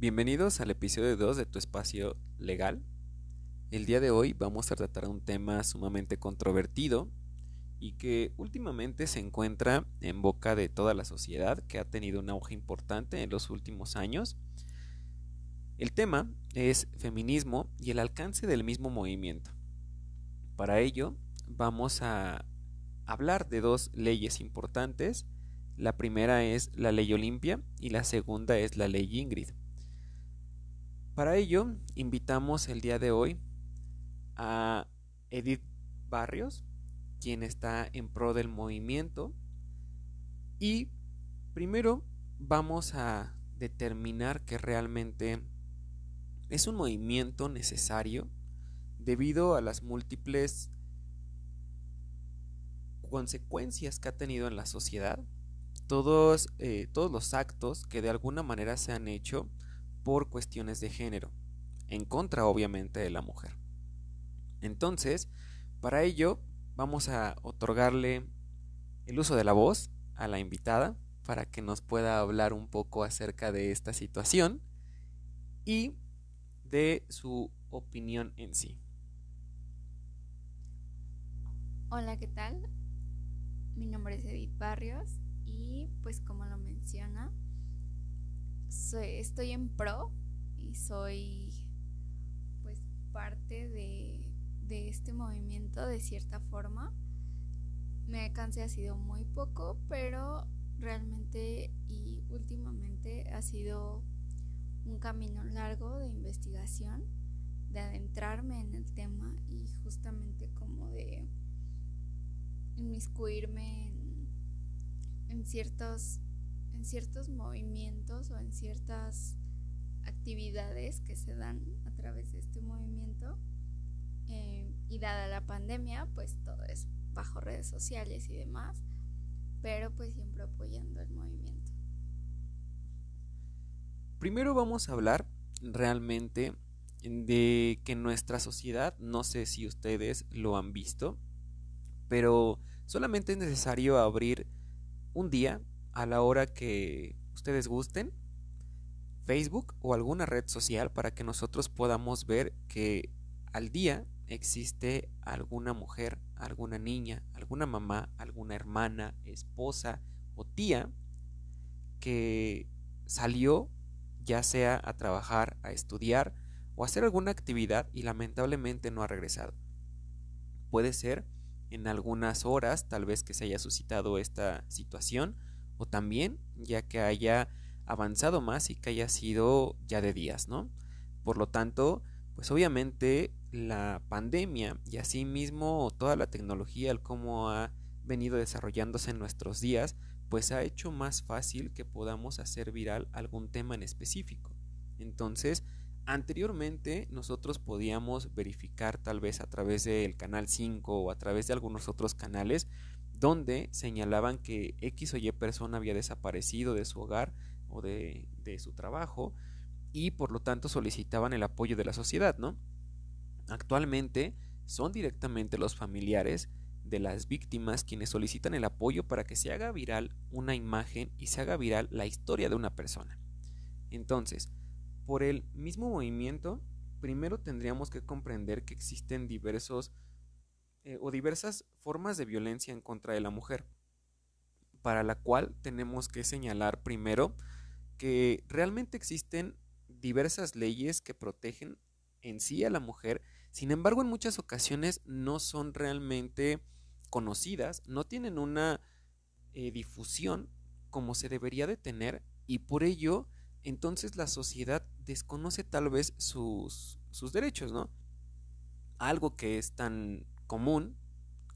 Bienvenidos al episodio 2 de Tu Espacio Legal. El día de hoy vamos a tratar un tema sumamente controvertido y que últimamente se encuentra en boca de toda la sociedad, que ha tenido un auge importante en los últimos años. El tema es feminismo y el alcance del mismo movimiento. Para ello vamos a hablar de dos leyes importantes. La primera es la ley Olimpia y la segunda es la ley Ingrid. Para ello invitamos el día de hoy a Edith Barrios, quien está en pro del movimiento. Y primero vamos a determinar que realmente es un movimiento necesario debido a las múltiples consecuencias que ha tenido en la sociedad, todos, eh, todos los actos que de alguna manera se han hecho por cuestiones de género, en contra obviamente de la mujer. Entonces, para ello vamos a otorgarle el uso de la voz a la invitada para que nos pueda hablar un poco acerca de esta situación y de su opinión en sí. Hola, ¿qué tal? Mi nombre es Edith Barrios y pues como lo menciona, estoy en pro y soy pues parte de de este movimiento de cierta forma. Me alcance ha sido muy poco, pero realmente y últimamente ha sido un camino largo de investigación, de adentrarme en el tema y justamente como de inmiscuirme en, en ciertos en ciertos movimientos o en ciertas actividades que se dan a través de este movimiento eh, y dada la pandemia, pues todo es bajo redes sociales y demás, pero pues siempre apoyando el movimiento. Primero vamos a hablar realmente de que nuestra sociedad, no sé si ustedes lo han visto, pero solamente es necesario abrir un día a la hora que ustedes gusten Facebook o alguna red social para que nosotros podamos ver que al día existe alguna mujer, alguna niña, alguna mamá, alguna hermana, esposa o tía que salió ya sea a trabajar, a estudiar o a hacer alguna actividad y lamentablemente no ha regresado. Puede ser en algunas horas, tal vez que se haya suscitado esta situación, o también ya que haya avanzado más y que haya sido ya de días, ¿no? Por lo tanto, pues obviamente la pandemia y asimismo toda la tecnología, el cómo ha venido desarrollándose en nuestros días, pues ha hecho más fácil que podamos hacer viral algún tema en específico. Entonces, anteriormente nosotros podíamos verificar tal vez a través del canal 5 o a través de algunos otros canales donde señalaban que X o Y persona había desaparecido de su hogar o de, de su trabajo y por lo tanto solicitaban el apoyo de la sociedad, ¿no? Actualmente son directamente los familiares de las víctimas quienes solicitan el apoyo para que se haga viral una imagen y se haga viral la historia de una persona. Entonces, por el mismo movimiento, primero tendríamos que comprender que existen diversos eh, o diversas formas de violencia en contra de la mujer, para la cual tenemos que señalar primero que realmente existen diversas leyes que protegen en sí a la mujer sin embargo, en muchas ocasiones no son realmente conocidas, no tienen una eh, difusión como se debería de tener y por ello entonces la sociedad desconoce tal vez sus, sus derechos, ¿no? Algo que es tan común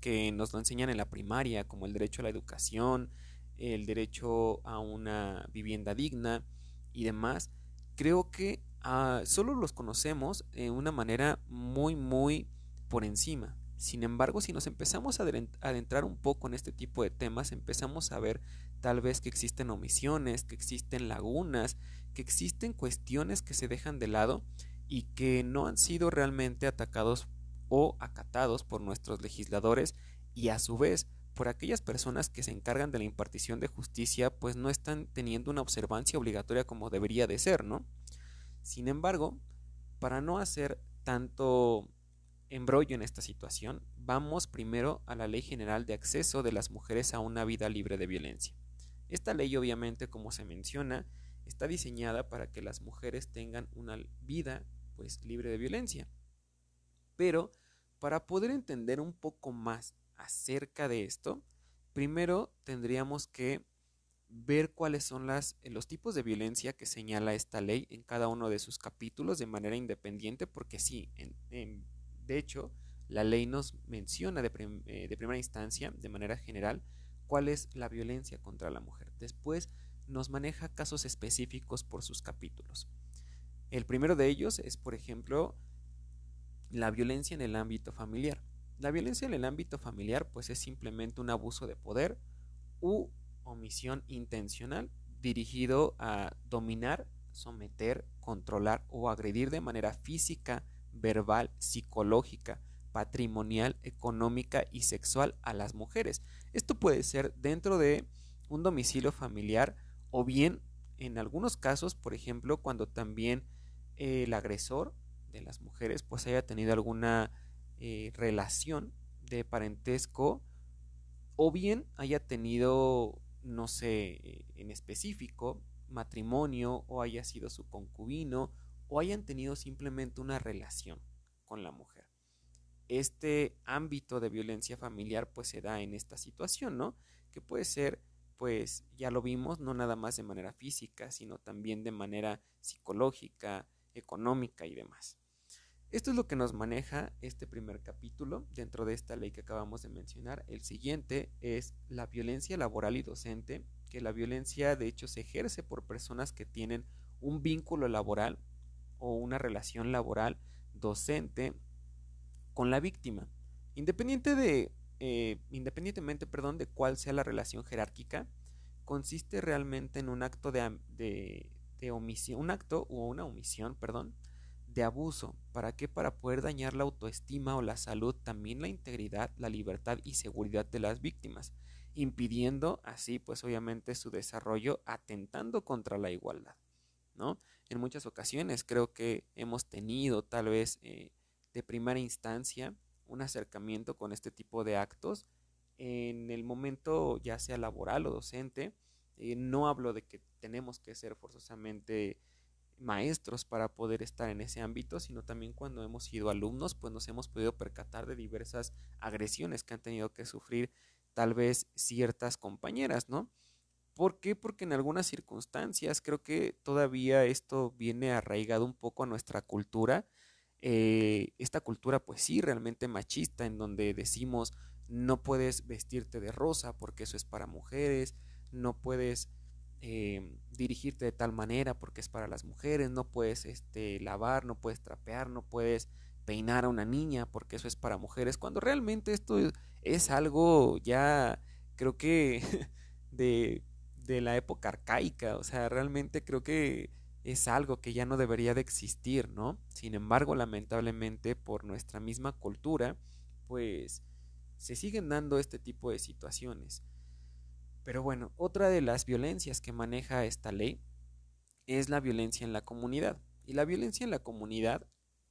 que nos lo enseñan en la primaria, como el derecho a la educación, el derecho a una vivienda digna y demás, creo que Ah, solo los conocemos de una manera muy, muy por encima. Sin embargo, si nos empezamos a adentrar un poco en este tipo de temas, empezamos a ver tal vez que existen omisiones, que existen lagunas, que existen cuestiones que se dejan de lado y que no han sido realmente atacados o acatados por nuestros legisladores y a su vez por aquellas personas que se encargan de la impartición de justicia pues no están teniendo una observancia obligatoria como debería de ser, ¿no? Sin embargo, para no hacer tanto embrollo en esta situación, vamos primero a la Ley General de Acceso de las Mujeres a una Vida Libre de Violencia. Esta ley obviamente, como se menciona, está diseñada para que las mujeres tengan una vida pues libre de violencia. Pero para poder entender un poco más acerca de esto, primero tendríamos que ver cuáles son las, los tipos de violencia que señala esta ley en cada uno de sus capítulos de manera independiente, porque sí, de hecho, la ley nos menciona eh, de primera instancia, de manera general, cuál es la violencia contra la mujer. Después nos maneja casos específicos por sus capítulos. El primero de ellos es, por ejemplo, la violencia en el ámbito familiar. La violencia en el ámbito familiar pues es simplemente un abuso de poder u omisión intencional dirigido a dominar, someter, controlar o agredir de manera física, verbal, psicológica, patrimonial, económica y sexual a las mujeres. Esto puede ser dentro de un domicilio familiar o bien en algunos casos, por ejemplo, cuando también el agresor de las mujeres pues haya tenido alguna eh, relación de parentesco o bien haya tenido, no sé, eh, en específico, matrimonio o haya sido su concubino o hayan tenido simplemente una relación con la mujer. Este ámbito de violencia familiar pues se da en esta situación, ¿no? Que puede ser pues ya lo vimos, no nada más de manera física, sino también de manera psicológica, económica y demás. Esto es lo que nos maneja este primer capítulo dentro de esta ley que acabamos de mencionar. El siguiente es la violencia laboral y docente, que la violencia de hecho se ejerce por personas que tienen un vínculo laboral o una relación laboral docente con la víctima. Independiente de eh, independientemente perdón, de cuál sea la relación jerárquica, consiste realmente en un acto de, de, omisión, un acto o una omisión, perdón, de abuso. ¿Para qué? Para poder dañar la autoestima o la salud, también la integridad, la libertad y seguridad de las víctimas, impidiendo así, pues obviamente, su desarrollo, atentando contra la igualdad, ¿no? En muchas ocasiones creo que hemos tenido tal vez eh, de primera instancia un acercamiento con este tipo de actos en el momento ya sea laboral o docente. Eh, no hablo de que tenemos que ser forzosamente maestros para poder estar en ese ámbito, sino también cuando hemos sido alumnos, pues nos hemos podido percatar de diversas agresiones que han tenido que sufrir tal vez ciertas compañeras, ¿no? ¿Por qué? Porque en algunas circunstancias creo que todavía esto viene arraigado un poco a nuestra cultura eh, esta cultura pues sí realmente machista en donde decimos no puedes vestirte de rosa porque eso es para mujeres, no puedes eh, dirigirte de tal manera porque es para las mujeres, no puedes este, lavar, no puedes trapear, no puedes peinar a una niña porque eso es para mujeres, cuando realmente esto es algo ya creo que de, de la época arcaica, o sea, realmente creo que es algo que ya no debería de existir, ¿no? Sin embargo, lamentablemente, por nuestra misma cultura, pues se siguen dando este tipo de situaciones. Pero bueno, otra de las violencias que maneja esta ley es la violencia en la comunidad. Y la violencia en la comunidad,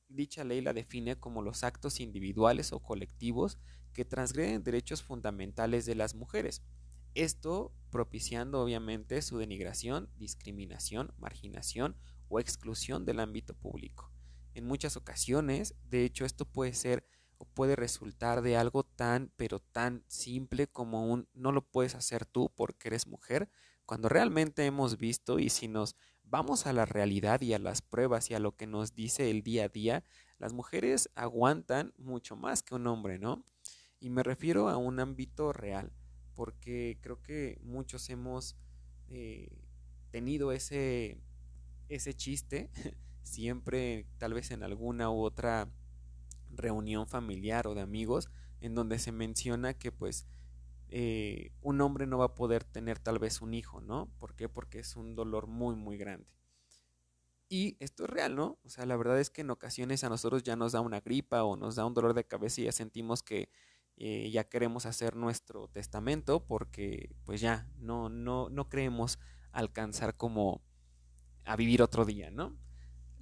dicha ley la define como los actos individuales o colectivos que transgreden derechos fundamentales de las mujeres, esto propiciando obviamente su denigración, discriminación, marginación o exclusión del ámbito público. En muchas ocasiones, de hecho, esto puede ser puede resultar de algo tan pero tan simple como un no lo puedes hacer tú porque eres mujer, cuando realmente hemos visto y si nos vamos a la realidad y a las pruebas y a lo que nos dice el día a día, las mujeres aguantan mucho más que un hombre, ¿no? Y me refiero a un ámbito real porque creo que muchos hemos eh, tenido ese, ese chiste siempre tal vez en alguna u otra reunión familiar o de amigos en donde se menciona que pues eh, un hombre no va a poder tener tal vez un hijo, ¿no? ¿Por qué? Porque es un dolor muy muy grande. Y esto es real, ¿no? O sea, la verdad es que en ocasiones a nosotros ya nos da una gripa o nos da un dolor de cabeza y ya sentimos que eh, ya queremos hacer nuestro testamento porque pues ya no, no, no creemos alcanzar como a vivir otro día, ¿no?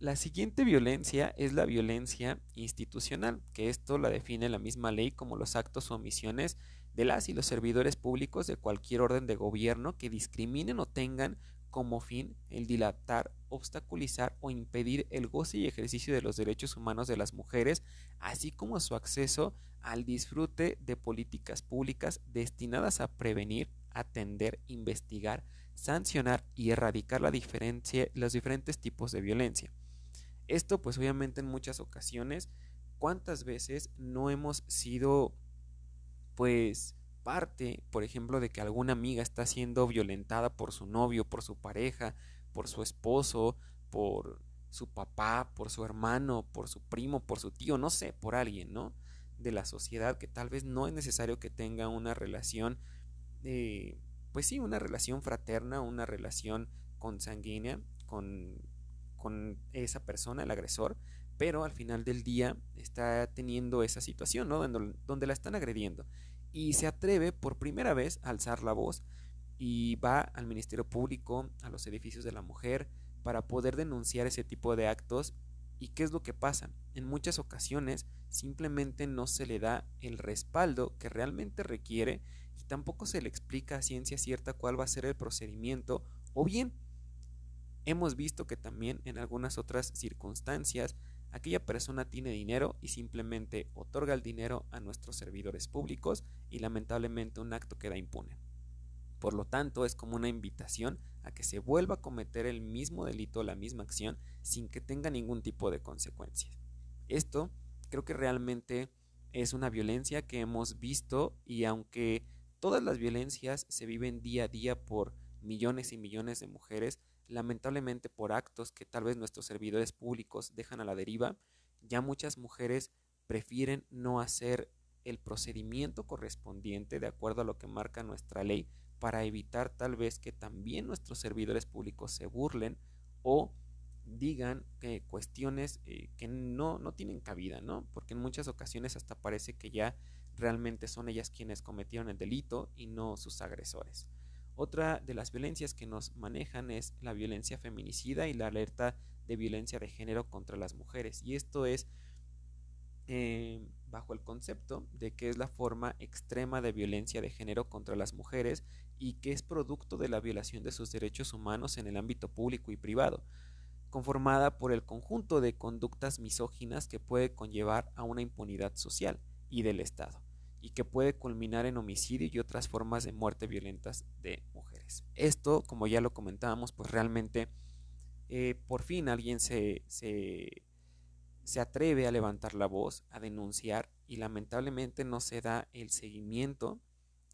La siguiente violencia es la violencia institucional, que esto la define la misma ley como los actos o omisiones de las y los servidores públicos de cualquier orden de gobierno que discriminen o tengan como fin el dilatar, obstaculizar o impedir el goce y ejercicio de los derechos humanos de las mujeres, así como su acceso al disfrute de políticas públicas destinadas a prevenir, atender, investigar, sancionar y erradicar la los diferentes tipos de violencia. Esto pues obviamente en muchas ocasiones, ¿cuántas veces no hemos sido pues parte, por ejemplo, de que alguna amiga está siendo violentada por su novio, por su pareja, por su esposo, por su papá, por su hermano, por su primo, por su tío, no sé, por alguien, ¿no? De la sociedad que tal vez no es necesario que tenga una relación, eh, pues sí, una relación fraterna, una relación consanguínea con, con esa persona, el agresor, pero al final del día está teniendo esa situación, ¿no? Donde, donde la están agrediendo y se atreve por primera vez a alzar la voz y va al Ministerio Público, a los edificios de la mujer, para poder denunciar ese tipo de actos. ¿Y qué es lo que pasa? En muchas ocasiones simplemente no se le da el respaldo que realmente requiere y tampoco se le explica a ciencia cierta cuál va a ser el procedimiento o bien hemos visto que también en algunas otras circunstancias aquella persona tiene dinero y simplemente otorga el dinero a nuestros servidores públicos y lamentablemente un acto queda impune. Por lo tanto, es como una invitación a que se vuelva a cometer el mismo delito, la misma acción, sin que tenga ningún tipo de consecuencias. Esto creo que realmente es una violencia que hemos visto y aunque todas las violencias se viven día a día por millones y millones de mujeres, lamentablemente por actos que tal vez nuestros servidores públicos dejan a la deriva, ya muchas mujeres prefieren no hacer el procedimiento correspondiente de acuerdo a lo que marca nuestra ley para evitar tal vez que también nuestros servidores públicos se burlen o digan eh, cuestiones que no, no tienen cabida, ¿no? Porque en muchas ocasiones hasta parece que ya realmente son ellas quienes cometieron el delito y no sus agresores. Otra de las violencias que nos manejan es la violencia feminicida y la alerta de violencia de género contra las mujeres. Y esto es eh, bajo el concepto de que es la forma extrema de violencia de género contra las mujeres y que es producto de la violación de sus derechos humanos en el ámbito público y privado, conformada por el conjunto de conductas misóginas que puede conllevar a una impunidad social y del Estado y que puede culminar en homicidio y otras formas de muerte violentas de mujeres. Esto, como ya lo comentábamos, pues realmente eh, por fin alguien se, se, se atreve a levantar la voz, a denunciar y lamentablemente no se da el seguimiento.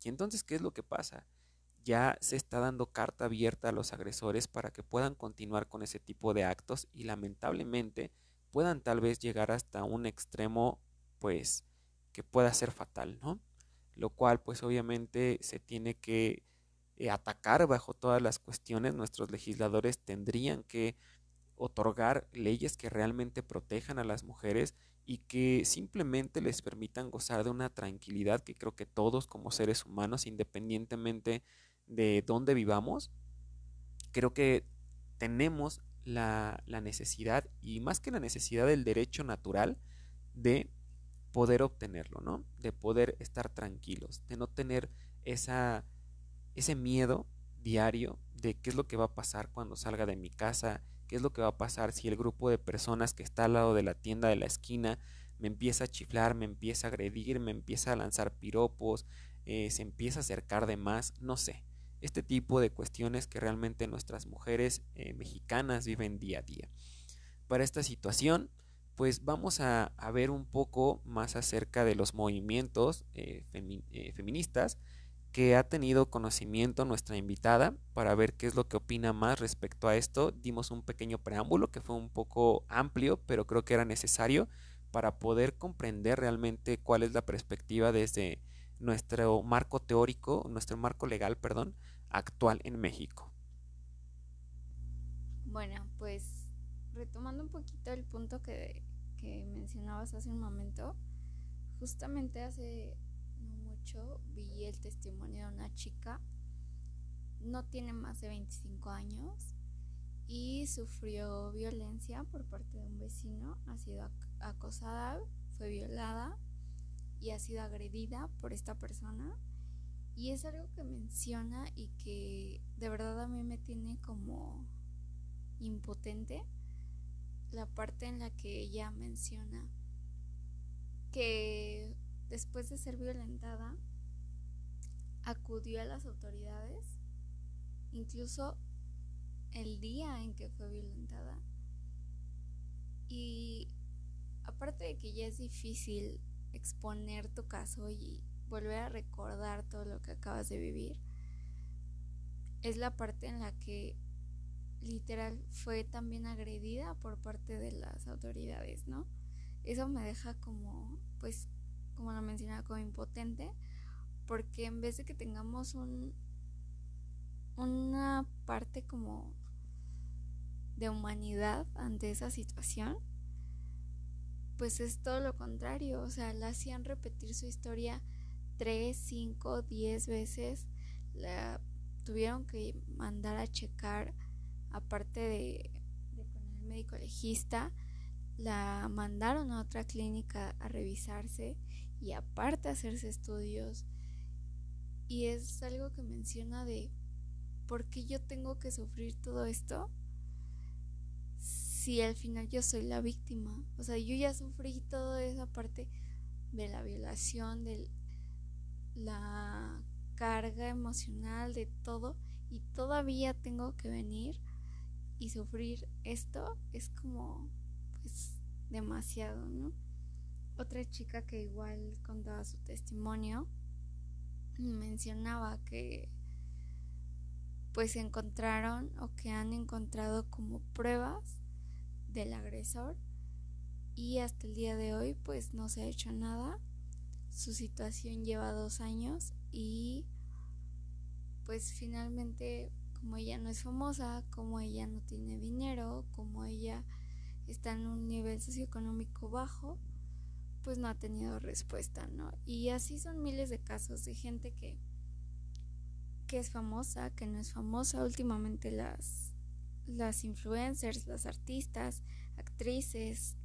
Y entonces, ¿qué es lo que pasa? Ya se está dando carta abierta a los agresores para que puedan continuar con ese tipo de actos y lamentablemente puedan tal vez llegar hasta un extremo, pues, que pueda ser fatal, ¿no? Lo cual pues obviamente se tiene que eh, atacar bajo todas las cuestiones. Nuestros legisladores tendrían que otorgar leyes que realmente protejan a las mujeres y que simplemente les permitan gozar de una tranquilidad que creo que todos como seres humanos, independientemente de dónde vivamos, creo que tenemos la, la necesidad y más que la necesidad del derecho natural de poder obtenerlo, ¿no? De poder estar tranquilos, de no tener esa, ese miedo diario de qué es lo que va a pasar cuando salga de mi casa, qué es lo que va a pasar si el grupo de personas que está al lado de la tienda de la esquina me empieza a chiflar, me empieza a agredir, me empieza a lanzar piropos, eh, se empieza a acercar de más, no sé. Este tipo de cuestiones que realmente nuestras mujeres eh, mexicanas viven día a día. Para esta situación, pues vamos a, ver un poco más acerca de los movimientos eh, eh, feministas que ha tenido conocimiento nuestra invitada para ver qué es lo que opina más respecto a esto. Dimos un pequeño preámbulo que fue un poco amplio, pero creo que era necesario para poder comprender realmente cuál es la perspectiva desde nuestro marco teórico, nuestro marco legal, perdón, actual en México. Bueno, pues retomando un poquito el punto que, mencionabas hace un momento, justamente hace no mucho vi el testimonio de una chica, no tiene más de 25 años y sufrió violencia por parte de un vecino, ha sido acosada, fue violada y ha sido agredida por esta persona. Y es algo que menciona y que de verdad a mí me tiene como impotente la parte en la que ella menciona que después de ser violentada acudió a las autoridades incluso el día en que fue violentada. Y aparte de que ya es difícil exponer tu caso y volver a recordar todo lo que acabas de vivir es la parte en la que literal fue también agredida por parte de las autoridades, ¿no? Eso me deja como, pues, como lo mencionaba, como impotente, porque en vez de que tengamos un, una parte como de humanidad ante esa situación, pues es todo lo contrario, o sea, la hacían repetir su historia tres, cinco, diez veces, la tuvieron que mandar a checar aparte de, con el médico legista, la mandaron a otra clínica a revisarse y aparte a hacerse estudios. Y es algo que menciona de por qué yo tengo que sufrir todo esto si al final yo soy la víctima. O sea, yo ya sufrí toda esa parte de la violación, de la carga emocional, de todo, y todavía tengo que venir y sufrir esto es como pues demasiado, ¿no? Otra chica que igual contaba su testimonio mencionaba que pues encontraron o que han encontrado como pruebas del agresor y hasta el día de hoy pues no se ha hecho nada. Su situación lleva dos años y pues finalmente como ella no es famosa, como ella no tiene dinero, como ella está en un nivel socioeconómico bajo, pues no ha tenido respuesta, ¿no? Y así son miles de casos de gente que, que es famosa, que no es famosa. Últimamente las, las influencers, las artistas, actrices,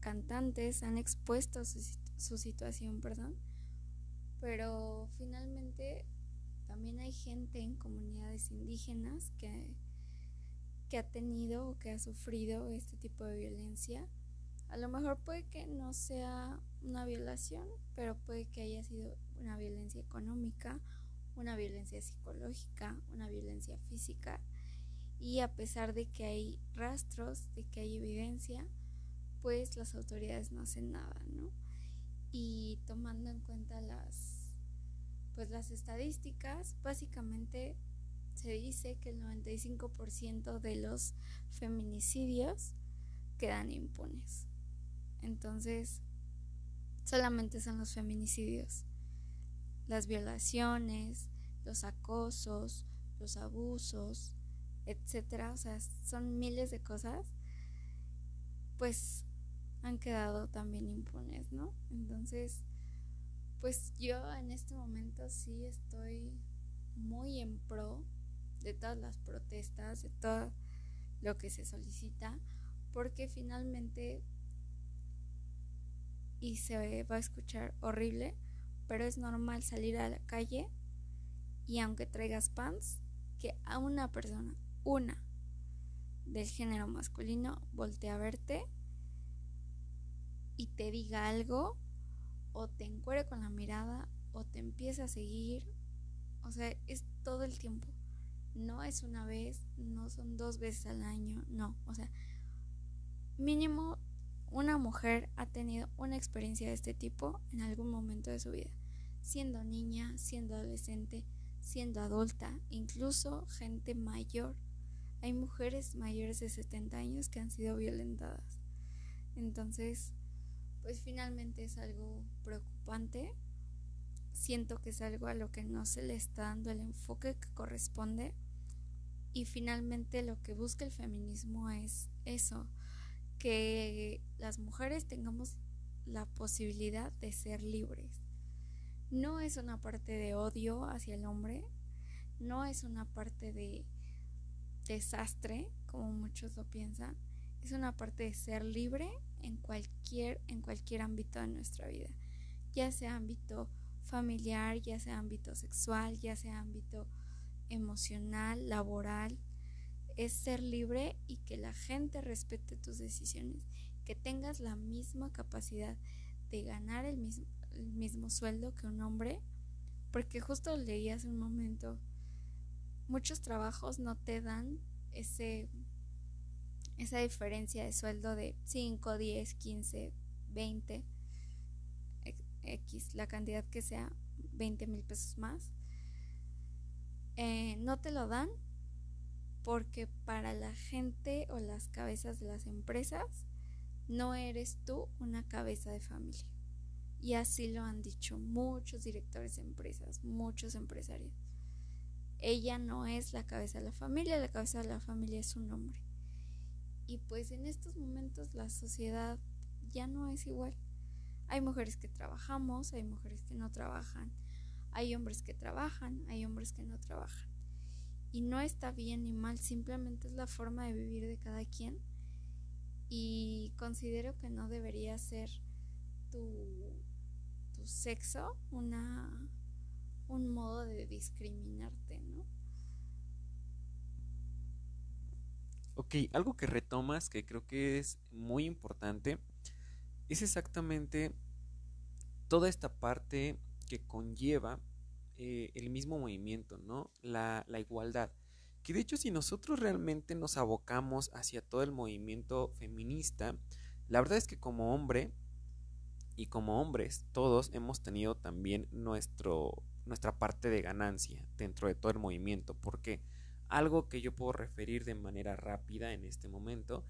cantantes han expuesto su, su situación, perdón. Pero finalmente también hay gente en comunidades indígenas que, que ha tenido o que ha sufrido este tipo de violencia. A lo mejor puede que no sea una violación, pero puede que haya sido una violencia económica, una violencia psicológica, una violencia física. Y a pesar de que hay rastros, de que hay evidencia, pues las autoridades no hacen nada, ¿no? Y tomando en cuenta las pues las estadísticas, básicamente se dice que el 95% de los feminicidios quedan impunes. Entonces, solamente son los feminicidios. Las violaciones, los acosos, los abusos, etcétera, o sea, son miles de cosas, pues han quedado también impunes, ¿no? Entonces, pues yo en este momento sí estoy muy en pro de todas las protestas, de todo lo que se solicita, porque finalmente, y se va a escuchar horrible, pero es normal salir a la calle y aunque traigas pants, que a una persona, una del género masculino, voltee a verte y te diga algo o te encuere con la mirada o te empieza a seguir. O sea, es todo el tiempo. No es una vez, no son dos veces al año, no. O sea, mínimo una mujer ha tenido una experiencia de este tipo en algún momento de su vida. Siendo niña, siendo adolescente, siendo adulta, incluso gente mayor. Hay mujeres mayores de 70 años que han sido violentadas. Entonces, pues finalmente es algo preocupante. Siento que es algo a lo que no se le está dando el enfoque que corresponde. Y finalmente lo que busca el feminismo es eso, que las mujeres tengamos la posibilidad de ser libres. No es una parte de odio hacia el hombre, no es una parte de desastre como muchos lo piensan, es una parte de ser libre en cualquier, en cualquier ámbito de nuestra vida, ya sea ámbito familiar, ya sea ámbito sexual, ya sea ámbito emocional, laboral, es ser libre y que la gente respete tus decisiones, que tengas la misma capacidad de ganar el mismo, el mismo sueldo que un hombre, porque justo leí hace un momento, muchos trabajos no te dan ese esa diferencia de sueldo de 5, 10, 15, 20, X, la cantidad que sea, 20 mil pesos más, eh, no te lo dan porque para la gente o las cabezas de las empresas no eres tú una cabeza de familia. Y así lo han dicho muchos directores de empresas, muchos empresarios. Ella no es la cabeza de la familia, la cabeza de la familia es un hombre. Y pues en estos momentos la sociedad ya no es igual. Hay mujeres que trabajamos, hay mujeres que no trabajan, hay hombres que trabajan, hay hombres que no trabajan. Y no está bien ni mal, simplemente es la forma de vivir de cada quien. Y considero que no debería ser tu, tu sexo una, un modo de discriminarte, Ok, algo que retomas que creo que es muy importante es exactamente toda esta parte que conlleva eh, el mismo movimiento, ¿no? La, igualdad. Que de hecho si nosotros realmente nos abocamos hacia todo el movimiento feminista, la verdad es que como hombre y como hombres todos hemos tenido también nuestro, nuestra parte de ganancia dentro de todo el movimiento. ¿Por qué? Algo que yo puedo referir de manera rápida en este momento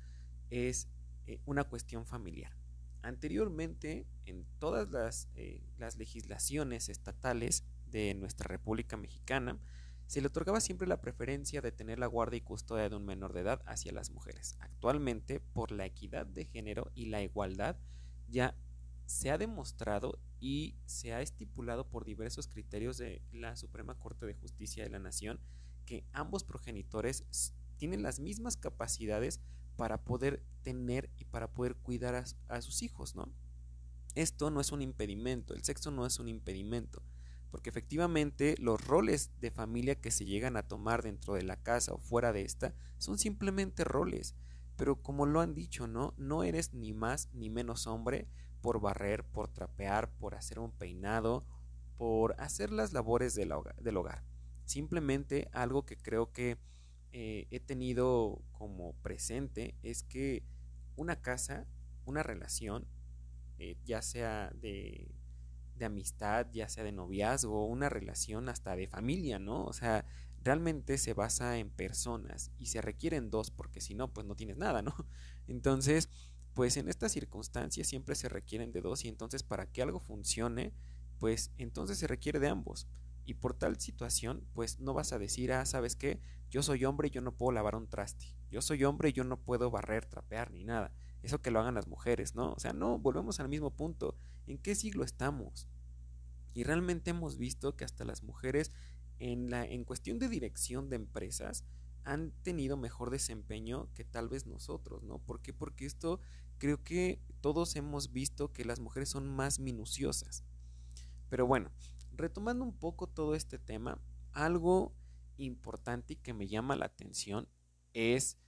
es eh, una cuestión familiar. Anteriormente, en todas las, eh, las legislaciones estatales de nuestra República Mexicana, se le otorgaba siempre la preferencia de tener la guardia y custodia de un menor de edad hacia las mujeres. Actualmente, por la equidad de género y la igualdad, ya se ha demostrado y se ha estipulado por diversos criterios de la Suprema Corte de Justicia de la Nación que ambos progenitores tienen las mismas capacidades para poder tener y para poder cuidar a, sus hijos, ¿no? Esto no es un impedimento, el sexo no es un impedimento, porque efectivamente los roles de familia que se llegan a tomar dentro de la casa o fuera de esta son simplemente roles, pero como lo han dicho, ¿no? No eres ni más ni menos hombre por barrer, por trapear, por hacer un peinado, por hacer las labores del hogar. Simplemente algo que creo que eh, he tenido como presente es que una casa, una relación, eh, ya sea de, de amistad, ya sea de noviazgo, una relación hasta de familia, ¿no? O sea, realmente se basa en personas y se requieren dos porque si no, pues no tienes nada, ¿no? Entonces, pues en estas circunstancias siempre se requieren de dos y entonces para que algo funcione, pues entonces se requiere de ambos. Y por tal situación, pues no vas a decir, ah, ¿sabes qué? Yo soy hombre y yo no puedo lavar un traste. Yo soy hombre y yo no puedo barrer, trapear ni nada. Eso que lo hagan las mujeres, ¿no? O sea, no, volvemos al mismo punto. ¿En qué siglo estamos? Y realmente hemos visto que hasta las mujeres en, la, en cuestión de dirección de empresas han tenido mejor desempeño que tal vez nosotros, ¿no? ¿Por qué? Porque esto creo que todos hemos visto que las mujeres son más minuciosas. Pero bueno, retomando un poco todo este tema, algo importante y que me llama la atención es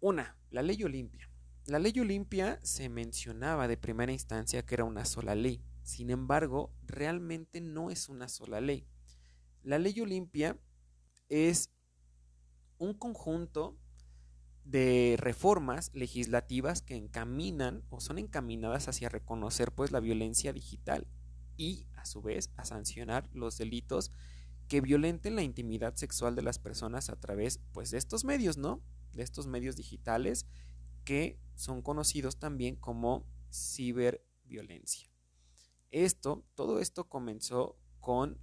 una, la ley Olimpia. La ley Olimpia se mencionaba de primera instancia que era una sola ley. Sin embargo, realmente no es una sola ley. La ley Olimpia es un conjunto de reformas legislativas que encaminan o son encaminadas hacia reconocer pues la violencia digital y a su vez a sancionar los delitos que violenten la intimidad sexual de las personas a través pues de estos medios, ¿no? De estos medios digitales que son conocidos también como ciberviolencia. Esto, todo esto comenzó con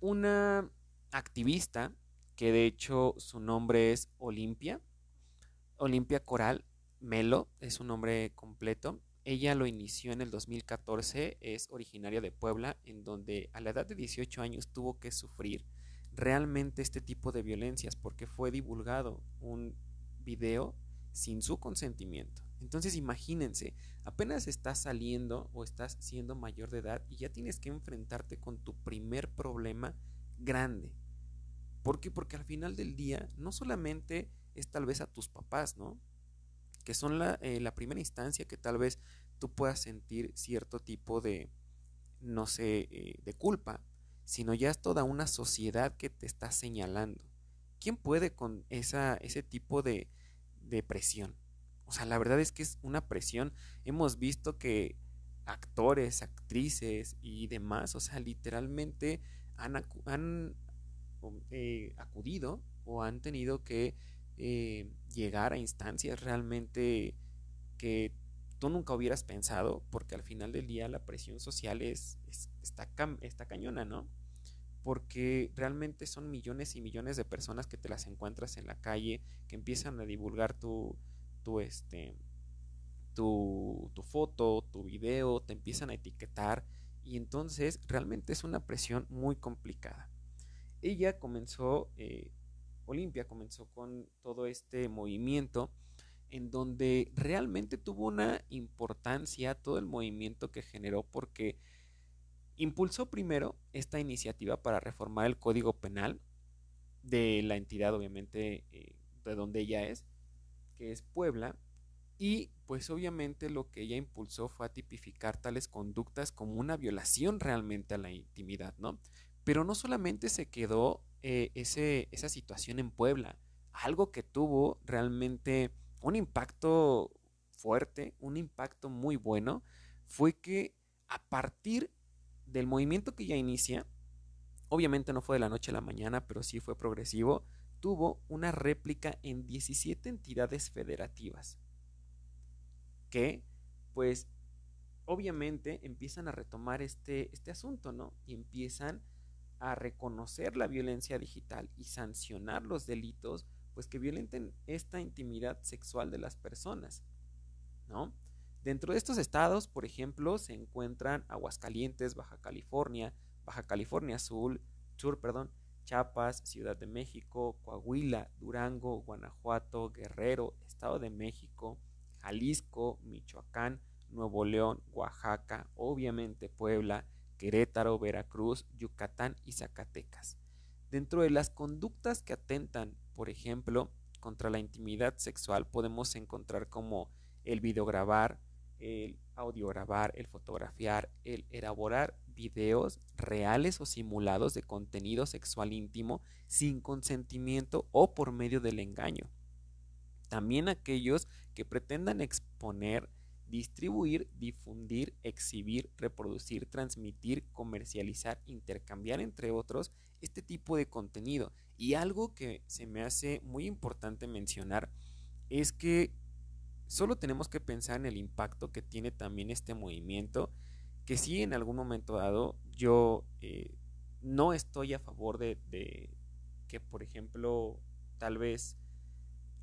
una activista que de hecho su nombre es Olimpia, Olimpia Coral Melo, es su nombre completo. Ella lo inició en el 2014, es originaria de Puebla, en donde a la edad de 18 años tuvo que sufrir realmente este tipo de violencias porque fue divulgado un video sin su consentimiento. Entonces imagínense, apenas estás saliendo o estás siendo mayor de edad y ya tienes que enfrentarte con tu primer problema grande. ¿Por qué? Porque al final del día no solamente es tal vez a tus papás, ¿no? Que son la, eh, la primera instancia que tal vez tú puedas sentir cierto tipo de, no sé, eh, de culpa, sino ya es toda una sociedad que te está señalando. ¿Quién puede con esa, ese tipo de, de presión? O sea, la verdad es que es una presión. Hemos visto que actores, actrices y demás, o sea, literalmente han, han eh, acudido o han tenido que eh, llegar a instancias realmente que tú nunca hubieras pensado, porque al final del día la presión social es, está, está cañona, ¿no? Porque realmente son millones y millones de personas que te las encuentras en la calle, que empiezan a divulgar tu, tu, este, tu, tu foto, tu video, te empiezan a etiquetar y entonces realmente es una presión muy complicada. Ella comenzó, eh, Olimpia comenzó con todo este movimiento en donde realmente tuvo una importancia todo el movimiento que generó porque impulsó primero esta iniciativa para reformar el código penal de la entidad obviamente eh, de donde ella es, que es Puebla, y pues obviamente lo que ella impulsó fue a tipificar tales conductas como una violación realmente a la intimidad, ¿no? Pero no solamente se quedó eh, esa situación en Puebla, algo que tuvo realmente un impacto fuerte, un impacto muy bueno, fue que a partir del movimiento que ya inicia, obviamente no fue de la noche a la mañana, pero sí fue progresivo, tuvo una réplica en 17 entidades federativas que pues obviamente empiezan a retomar este, este asunto, ¿no? Y empiezan a reconocer la violencia digital y sancionar los delitos pues que violenten esta intimidad sexual de las personas, ¿no? Dentro de estos estados, por ejemplo, se encuentran Aguascalientes, Baja California, Baja California Sur, Sur, perdón, Chiapas, Ciudad de México, Coahuila, Durango, Guanajuato, Guerrero, Estado de México, Jalisco, Michoacán, Nuevo León, Oaxaca, obviamente Puebla, Querétaro, Veracruz, Yucatán y Zacatecas. Dentro de las conductas que atentan por ejemplo, contra la intimidad sexual podemos encontrar como el videograbar, el audiograbar, el fotografiar, el elaborar videos reales o simulados de contenido sexual íntimo sin consentimiento o por medio del engaño. También aquellos que pretendan exponer, distribuir, difundir, exhibir, reproducir, transmitir, comercializar, intercambiar, entre otros, este tipo de contenido. Y algo que se me hace muy importante mencionar es que solo tenemos que pensar en el impacto que tiene también este movimiento, que si en algún momento dado yo eh, no estoy a favor de, de que, por ejemplo, tal vez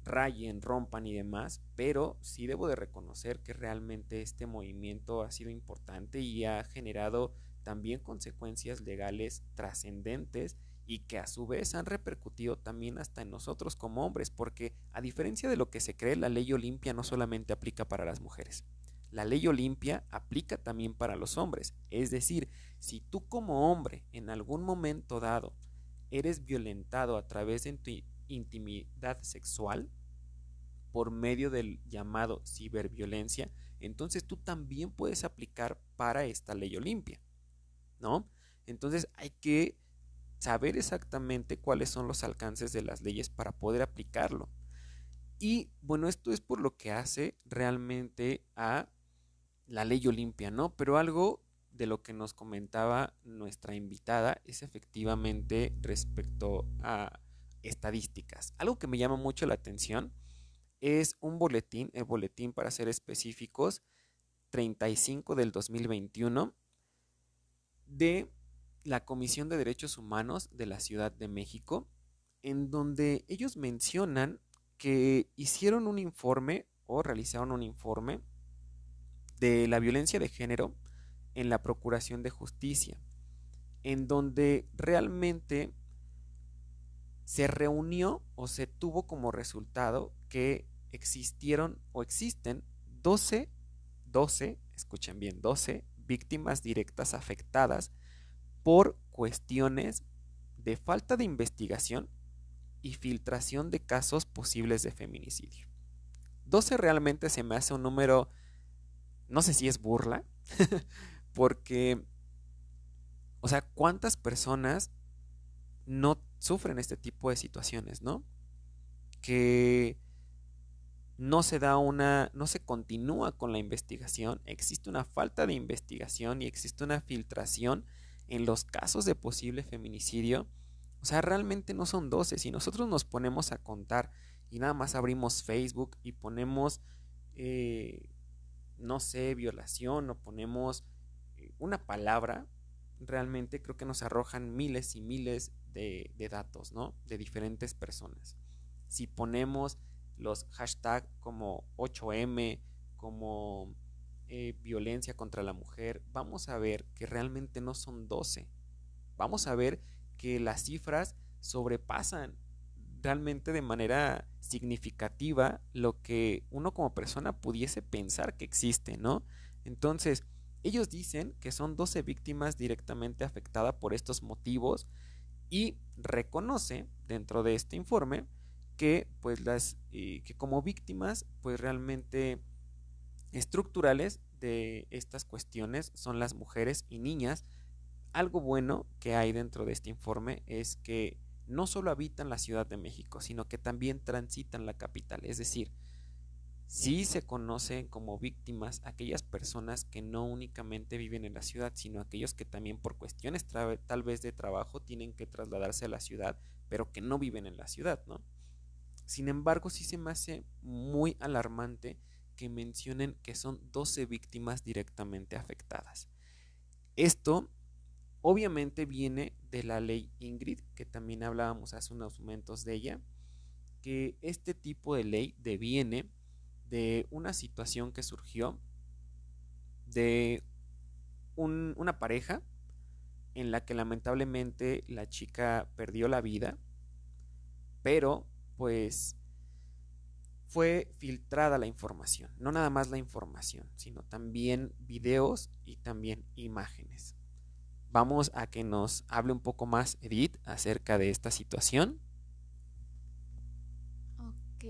rayen, rompan y demás, pero sí debo de reconocer que realmente este movimiento ha sido importante y ha generado también consecuencias legales trascendentes y que a su vez han repercutido también hasta en nosotros como hombres, porque a diferencia de lo que se cree, la ley Olimpia no solamente aplica para las mujeres. La ley Olimpia aplica también para los hombres. Es decir, si tú como hombre en algún momento dado eres violentado a través de tu intimidad sexual por medio del llamado ciberviolencia, entonces tú también puedes aplicar para esta ley Olimpia. ¿No? Entonces hay que saber exactamente cuáles son los alcances de las leyes para poder aplicarlo. Y bueno, esto es por lo que hace realmente a la ley Olimpia, ¿no? Pero algo de lo que nos comentaba nuestra invitada es efectivamente respecto a estadísticas. Algo que me llama mucho la atención es un boletín, el boletín para ser específicos, 35 del 2021, de la Comisión de Derechos Humanos de la Ciudad de México, en donde ellos mencionan que hicieron un informe o realizaron un informe de la violencia de género en la Procuración de Justicia, en donde realmente se reunió o se tuvo como resultado que existieron o existen 12, 12, escuchen bien, 12 víctimas directas afectadas por cuestiones de falta de investigación y filtración de casos posibles de feminicidio. 12 realmente se me hace un número, no sé si es burla, porque, o sea, ¿cuántas personas no sufren este tipo de situaciones, no? Que no se da una, no se continúa con la investigación, existe una falta de investigación y existe una filtración en los casos de posible feminicidio. O sea, realmente no son 12. Si nosotros nos ponemos a contar y nada más abrimos Facebook y ponemos, eh, no sé, violación o ponemos eh, una palabra, realmente creo que nos arrojan miles y miles de, datos, ¿no? De diferentes personas. Si ponemos los hashtags como 8M, como eh, violencia contra la mujer, vamos a ver que realmente no son 12. Vamos a ver que las cifras sobrepasan realmente de manera significativa lo que uno como persona pudiese pensar que existe, ¿no? Entonces, ellos dicen que son 12 víctimas directamente afectadas por estos motivos y reconoce dentro de este informe que pues las eh, que como víctimas pues realmente estructurales de estas cuestiones son las mujeres y niñas algo bueno que hay dentro de este informe es que no solo habitan la Ciudad de México, sino que también transitan la capital. Es decir, sí se conocen como víctimas aquellas personas que no únicamente viven en la ciudad, sino aquellos que también por cuestiones tal vez de trabajo tienen que trasladarse a la ciudad, pero que no viven en la ciudad, ¿no? Sin embargo, sí se me hace muy alarmante que mencionen que son 12 víctimas directamente afectadas. Esto obviamente viene de la ley Ingrid, que también hablábamos hace unos momentos de ella, que este tipo de ley deviene de una situación que surgió de una pareja en la que lamentablemente la chica perdió la vida, pero pues fue filtrada la información, no nada más la información, sino también videos y también imágenes. Vamos a que nos hable un poco más Edith acerca de esta situación. Ok,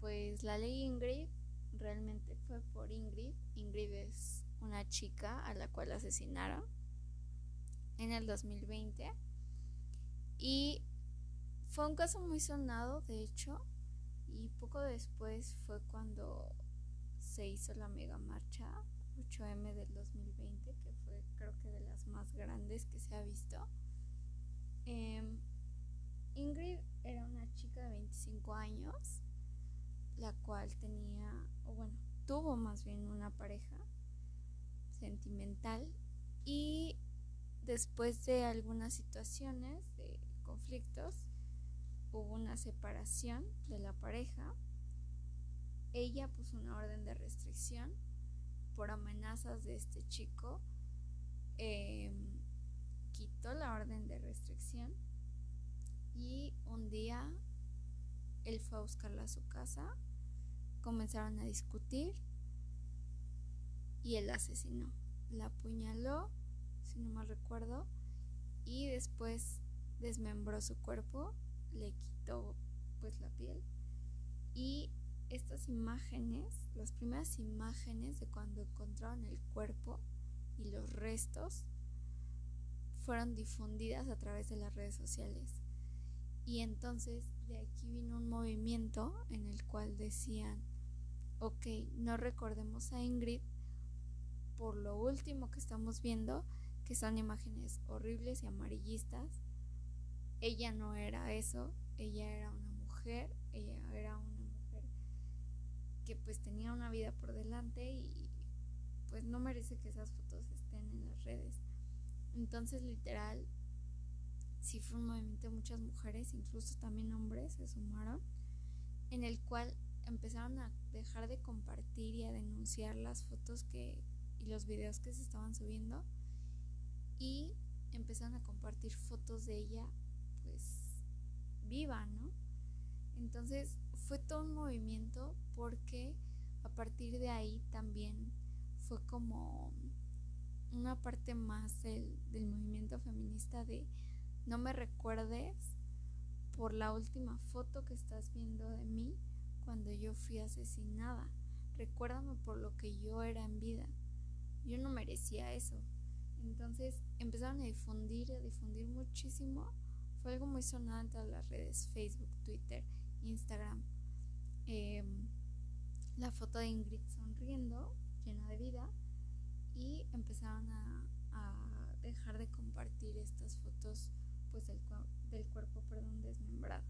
pues la ley Ingrid realmente fue por Ingrid. Ingrid chica a la cual asesinaron en el 2020 y fue un caso muy sonado, de hecho, y poco después fue cuando se hizo la mega marcha 8M del 2020, que fue creo que de las más grandes que se ha visto. Em, Ingrid era una chica de 25 años, la cual tenía, o bueno, tuvo más bien una pareja sentimental y después de algunas situaciones de conflictos, hubo una separación de la pareja. Ella puso una orden de restricción por amenazas de este chico. Em, quitó la orden de restricción y un día él fue a buscarla a su casa. Comenzaron a discutir y él la asesinó. La apuñaló, si no mal recuerdo, y después desmembró su cuerpo le quitó pues la piel y estas imágenes, las primeras imágenes de cuando encontraron el cuerpo y los restos fueron difundidas a través de las redes sociales. Y entonces de aquí vino un movimiento en el cual decían, ok, no recordemos a Ingrid por lo último que estamos viendo, que son imágenes horribles y amarillistas, ella no era eso, ella era una mujer, ella era una mujer que pues tenía una vida por delante y pues no merece que esas fotos estén en las redes. Entonces literal, sí fue un movimiento de muchas mujeres, incluso también hombres se sumaron, en el cual empezaron a dejar de compartir y a denunciar las fotos que y los videos que se estaban subiendo y empezaron a compartir fotos de ella viva, ¿no? Entonces fue todo un movimiento porque a partir de ahí también fue como una parte más del, del movimiento feminista de no me recuerdes por la última foto que estás viendo de mí cuando yo fui asesinada. Recuérdame por lo que yo era en vida. Yo no merecía eso. Entonces empezaron a difundir, a difundir muchísimo. Fue algo muy sonado en todas las redes, Facebook, Twitter, Instagram. Em, la foto de Ingrid sonriendo, llena de vida. Y empezaron a, a dejar de compartir estas fotos pues del, del cuerpo perdón, desmembrado.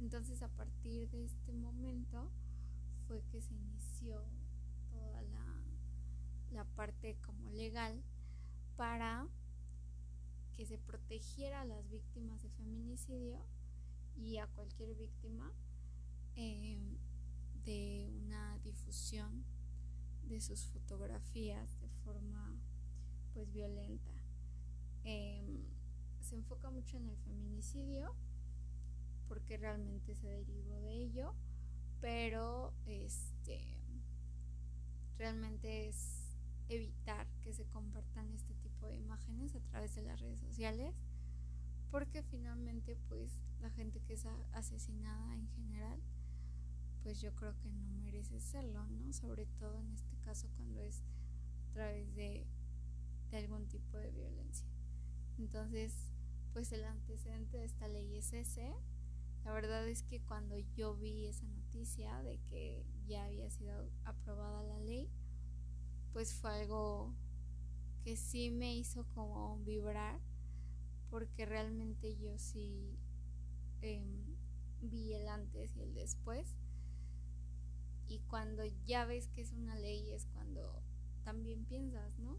Entonces a partir de este momento fue que se inició la parte como legal para que se protegiera a las víctimas de feminicidio y a cualquier víctima eh, de una difusión de sus fotografías de forma pues violenta. Eh, se enfoca mucho en el feminicidio porque realmente se derivó de ello, pero este realmente es evitar que se compartan este tipo de imágenes a través de las redes sociales porque finalmente pues la gente que es asesinada en general pues yo creo que no merece serlo, ¿no? Sobre todo en este caso cuando es a través de, de algún tipo de violencia. Entonces, pues el antecedente de esta ley es ese. La verdad es que cuando yo vi esa noticia de que ya había sido aprobada la ley, pues fue algo que sí me hizo como vibrar, porque realmente yo sí em, vi el antes y el después. Y cuando ya ves que es una ley es cuando también piensas, ¿no?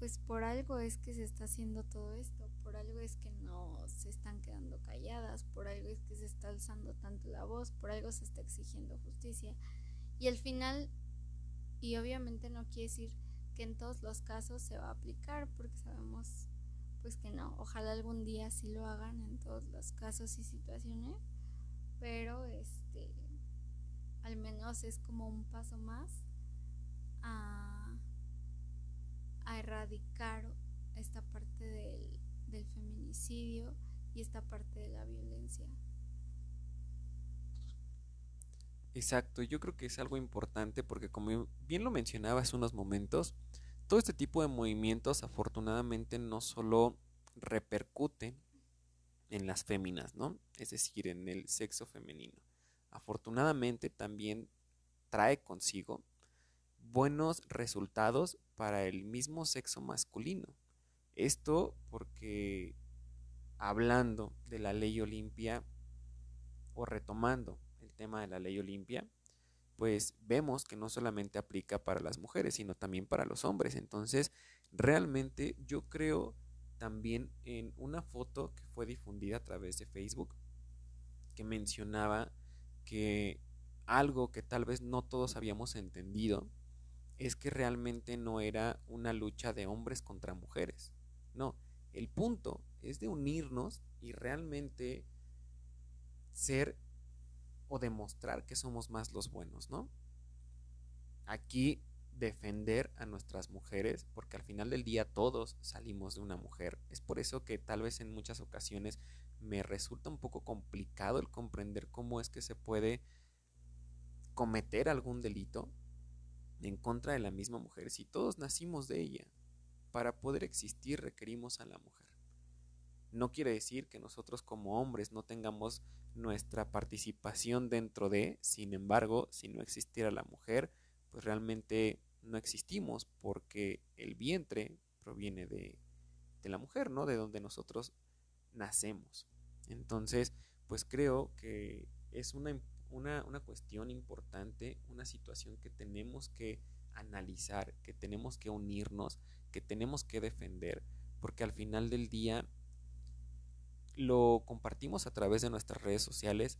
pues por algo es que se está haciendo todo esto, por algo es que no se están quedando calladas, por algo es que se está alzando tanto la voz, por algo se está exigiendo justicia. Y al final, y obviamente no quiere decir que en todos los casos se va a aplicar, porque sabemos pues que no, ojalá algún día sí lo hagan en todos los casos y situaciones, pero este al menos es como un paso más a a erradicar esta parte del, del feminicidio y esta parte de la violencia. Exacto, yo creo que es algo importante porque como bien lo mencionaba hace unos momentos, todo este tipo de movimientos afortunadamente no solo repercute en las féminas, ¿no? Es decir, en el sexo femenino. Afortunadamente también trae consigo buenos resultados para el mismo sexo masculino. Esto porque hablando de la ley Olimpia o retomando tema de la ley Olimpia, pues vemos que no solamente aplica para las mujeres, sino también para los hombres. Entonces, realmente yo creo también en una foto que fue difundida a través de Facebook que mencionaba que algo que tal vez no todos habíamos entendido es que realmente no era una lucha de hombres contra mujeres. No, el punto es de unirnos y realmente ser o demostrar que somos más los buenos, ¿no? Aquí defender a nuestras mujeres, porque al final del día todos salimos de una mujer. Es por eso que tal vez en muchas ocasiones me resulta un poco complicado el comprender cómo es que se puede cometer algún delito en contra de la misma mujer si todos nacimos de ella. Para poder existir requerimos a la mujer. No quiere decir que nosotros como hombres no tengamos nuestra participación dentro de, sin embargo, si no existiera la mujer, pues realmente no existimos porque el vientre proviene de, de la mujer, ¿no? De donde nosotros nacemos. Entonces, pues creo que es una una, cuestión importante, una situación que tenemos que analizar, que tenemos que unirnos, que tenemos que defender, porque al final del día lo compartimos a través de nuestras redes sociales.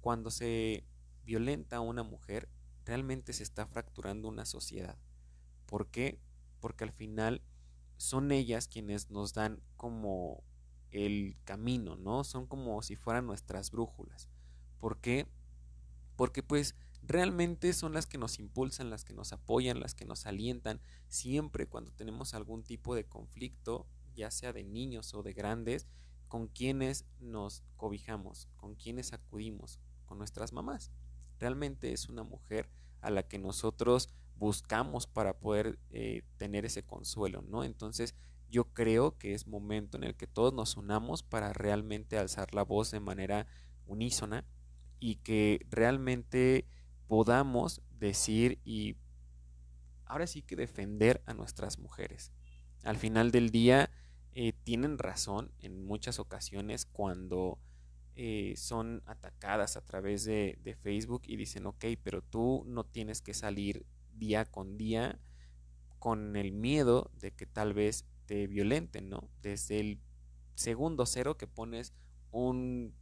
Cuando se violenta a una mujer, realmente se está fracturando una sociedad. ¿Por qué? Porque al final son ellas quienes nos dan como el camino, ¿no? Son como si fueran nuestras brújulas. ¿Por qué? Porque pues realmente son las que nos impulsan, las que nos apoyan, las que nos alientan siempre cuando tenemos algún tipo de conflicto, ya sea de niños o de grandes, con quienes nos cobijamos, con quienes acudimos, con nuestras mamás. Realmente es una mujer a la que nosotros buscamos para poder eh, tener ese consuelo, ¿no? Entonces yo creo que es momento en el que todos nos unamos para realmente alzar la voz de manera unísona y que realmente podamos decir y ahora sí que defender a nuestras mujeres. Al final del día eh, tienen razón en muchas ocasiones cuando eh, son atacadas a través de, de, Facebook y dicen, ok, pero tú no tienes que salir día con día con el miedo de que tal vez te violenten, ¿no? Desde el segundo cero que pones un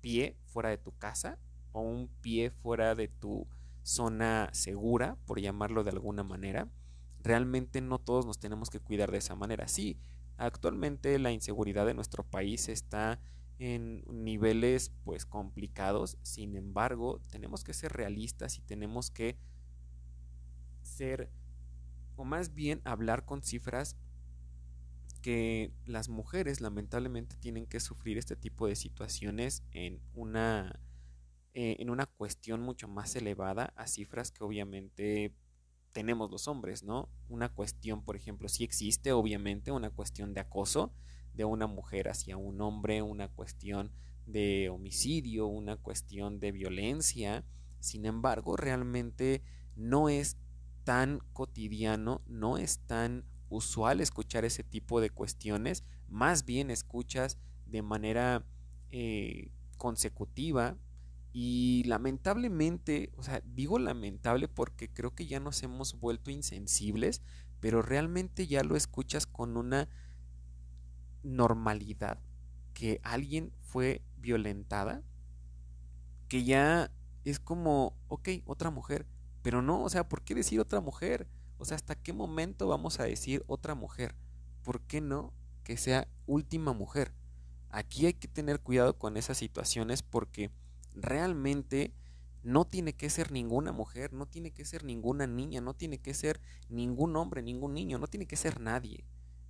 pie fuera de tu casa o un pie fuera de tu zona segura, por llamarlo de alguna manera, realmente no todos nos tenemos que cuidar de esa manera. Sí, actualmente la inseguridad de nuestro país está en niveles pues complicados, sin embargo, tenemos que ser realistas y tenemos que ser o más bien hablar con cifras que las mujeres lamentablemente tienen que sufrir este tipo de situaciones en una eh, en una cuestión mucho más elevada a cifras que obviamente tenemos los hombres, ¿no? Una cuestión, por ejemplo, si existe obviamente una cuestión de acoso de una mujer hacia un hombre, una cuestión de homicidio, una cuestión de violencia. Sin embargo, realmente no es tan cotidiano, no es tan usual escuchar ese tipo de cuestiones, más bien escuchas de manera eh, consecutiva y lamentablemente, o sea, digo lamentable porque creo que ya nos hemos vuelto insensibles, pero realmente ya lo escuchas con una normalidad que alguien fue violentada, que ya es como, ok, otra mujer, pero no, o sea, ¿por qué decir otra mujer? O sea, ¿hasta qué momento vamos a decir otra mujer? ¿Por qué no que sea última mujer? Aquí hay que tener cuidado con esas situaciones porque realmente no tiene que ser ninguna mujer, no tiene que ser ninguna niña, no tiene que ser ningún hombre, ningún niño, no tiene que ser nadie.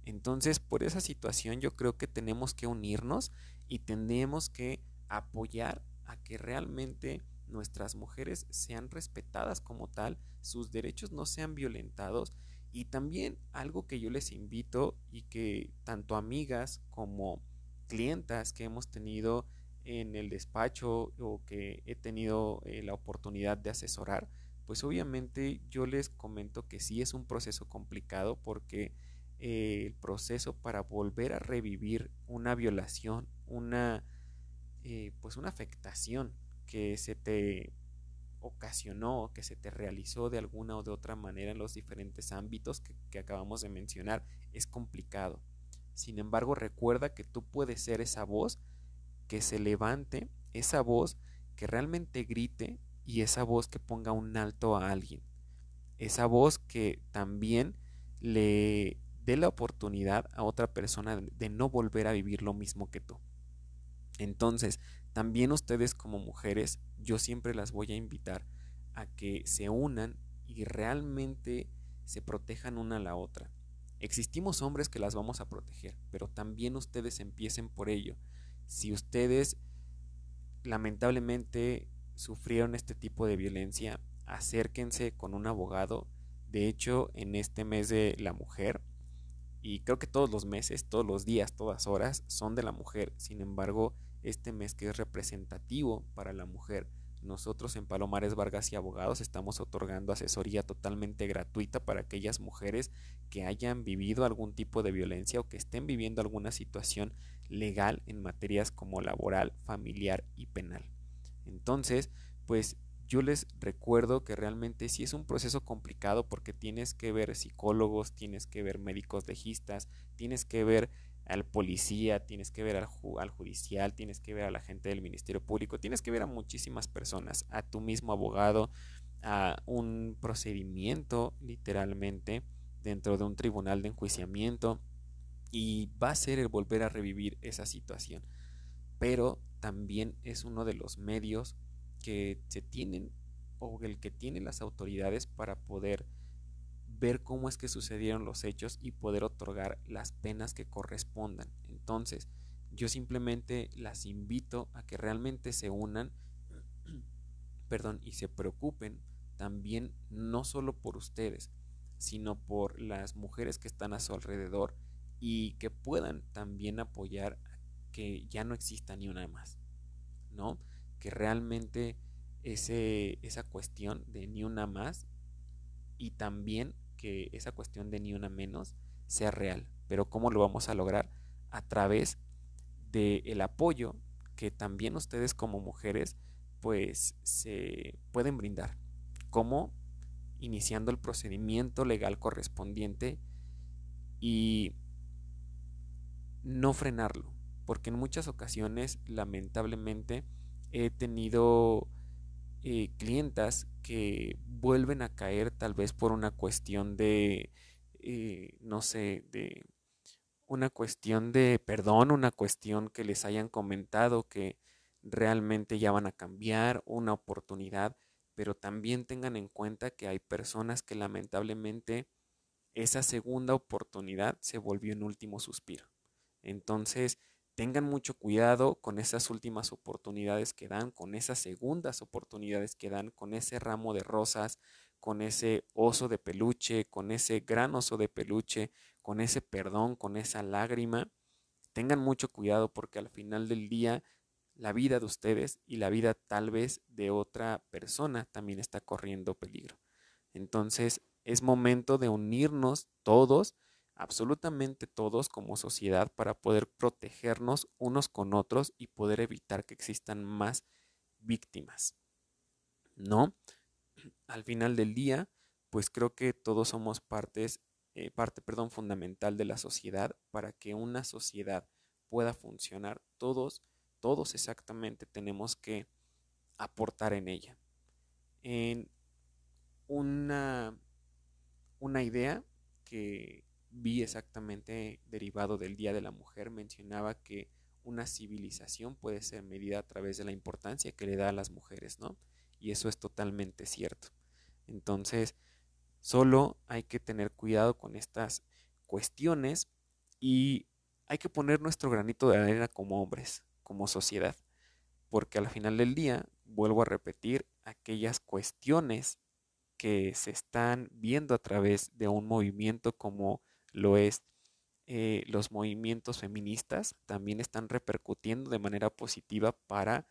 Entonces, por esa situación yo creo que tenemos que unirnos y tenemos que apoyar a que realmente nuestras mujeres sean respetadas como tal, sus derechos no sean violentados y también algo que yo les invito y que tanto amigas como clientas que hemos tenido en el despacho o que he tenido eh, la oportunidad de asesorar, pues obviamente yo les comento que sí es un proceso complicado porque eh, el proceso para volver a revivir una violación, una eh, pues una afectación que se te ocasionó, que se te realizó de alguna o de otra manera en los diferentes ámbitos que, que acabamos de mencionar, es complicado. Sin embargo, recuerda que tú puedes ser esa voz que se levante esa voz que realmente grite y esa voz que ponga un alto a alguien. Esa voz que también le dé la oportunidad a otra persona de no volver a vivir lo mismo que tú. Entonces, también ustedes como mujeres, yo siempre las voy a invitar a que se unan y realmente se protejan una a la otra. Existimos hombres que las vamos a proteger, pero también ustedes empiecen por ello. Si ustedes lamentablemente sufrieron este tipo de violencia, acérquense con un abogado. De hecho, en este mes de la mujer, y creo que todos los meses, todos los días, todas horas son de la mujer. Sin embargo, este mes que es representativo para la mujer, nosotros en Palomares Vargas y Abogados estamos otorgando asesoría totalmente gratuita para aquellas mujeres que hayan vivido algún tipo de violencia o que estén viviendo alguna situación legal en materias como laboral, familiar y penal. Entonces, pues yo les recuerdo que realmente sí es un proceso complicado porque tienes que ver psicólogos, tienes que ver médicos legistas, tienes que ver al policía, tienes que ver al, al, judicial, tienes que ver a la gente del Ministerio Público, tienes que ver a muchísimas personas, a tu mismo abogado, a un procedimiento literalmente dentro de un tribunal de enjuiciamiento y va a ser el volver a revivir esa situación. Pero también es uno de los medios que se tienen o el que tienen las autoridades para poder ver cómo es que sucedieron los hechos y poder otorgar las penas que correspondan. Entonces, yo simplemente las invito a que realmente se unan, perdón, y se preocupen también no solo por ustedes, sino por las mujeres que están a su alrededor y que puedan también apoyar que ya no exista ni una más, ¿no? Que realmente ese, esa cuestión de ni una más y también que esa cuestión de ni una menos sea real. Pero ¿cómo lo vamos a lograr? A través del el apoyo que también ustedes como mujeres pues se pueden brindar. como Iniciando el procedimiento legal correspondiente y no frenarlo. Porque en muchas ocasiones, lamentablemente, he tenido eh, clientas que vuelven a caer tal vez por una cuestión de, eh, no sé, de una cuestión de perdón, una cuestión que les hayan comentado que realmente ya van a cambiar, una oportunidad, pero también tengan en cuenta que hay personas que lamentablemente esa segunda oportunidad se volvió en último suspiro. Entonces, tengan mucho cuidado con esas últimas oportunidades que dan, con esas segundas oportunidades que dan, con ese ramo de rosas, con ese oso de peluche, con ese gran oso de peluche, con ese perdón, con esa lágrima. Tengan mucho cuidado porque al final del día la vida de ustedes y la vida tal vez de otra persona también está corriendo peligro. Entonces es momento de unirnos todos absolutamente todos como sociedad para poder protegernos unos con otros y poder evitar que existan más víctimas. ¿No? Al final del día, pues creo que todos somos partes, eh, parte perdón, fundamental de la sociedad para que una sociedad pueda funcionar. Todos, todos exactamente tenemos que aportar en ella. En una, una idea que, vi exactamente derivado del Día de la Mujer, mencionaba que una civilización puede ser medida a través de la importancia que le da a las mujeres, ¿no? Y eso es totalmente cierto. Entonces, solo hay que tener cuidado con estas cuestiones y hay que poner nuestro granito de arena como hombres, como sociedad, porque al final del día, vuelvo a repetir, aquellas cuestiones que se están viendo a través de un movimiento como lo es eh, los movimientos feministas también están repercutiendo de manera positiva para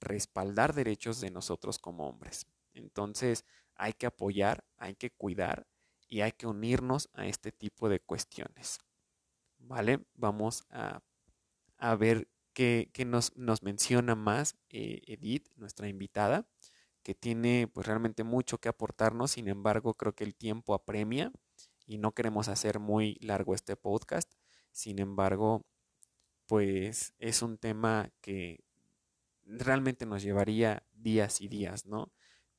respaldar derechos de nosotros como hombres. Entonces hay que apoyar, hay que cuidar y hay que unirnos a este tipo de cuestiones. ¿Vale? Vamos a, ver qué, nos, nos, menciona más eh, Edith, nuestra invitada, que tiene pues realmente mucho que aportarnos, sin embargo creo que el tiempo apremia y no queremos hacer muy largo este podcast. Sin embargo, pues es un tema que realmente nos llevaría días y días, ¿no?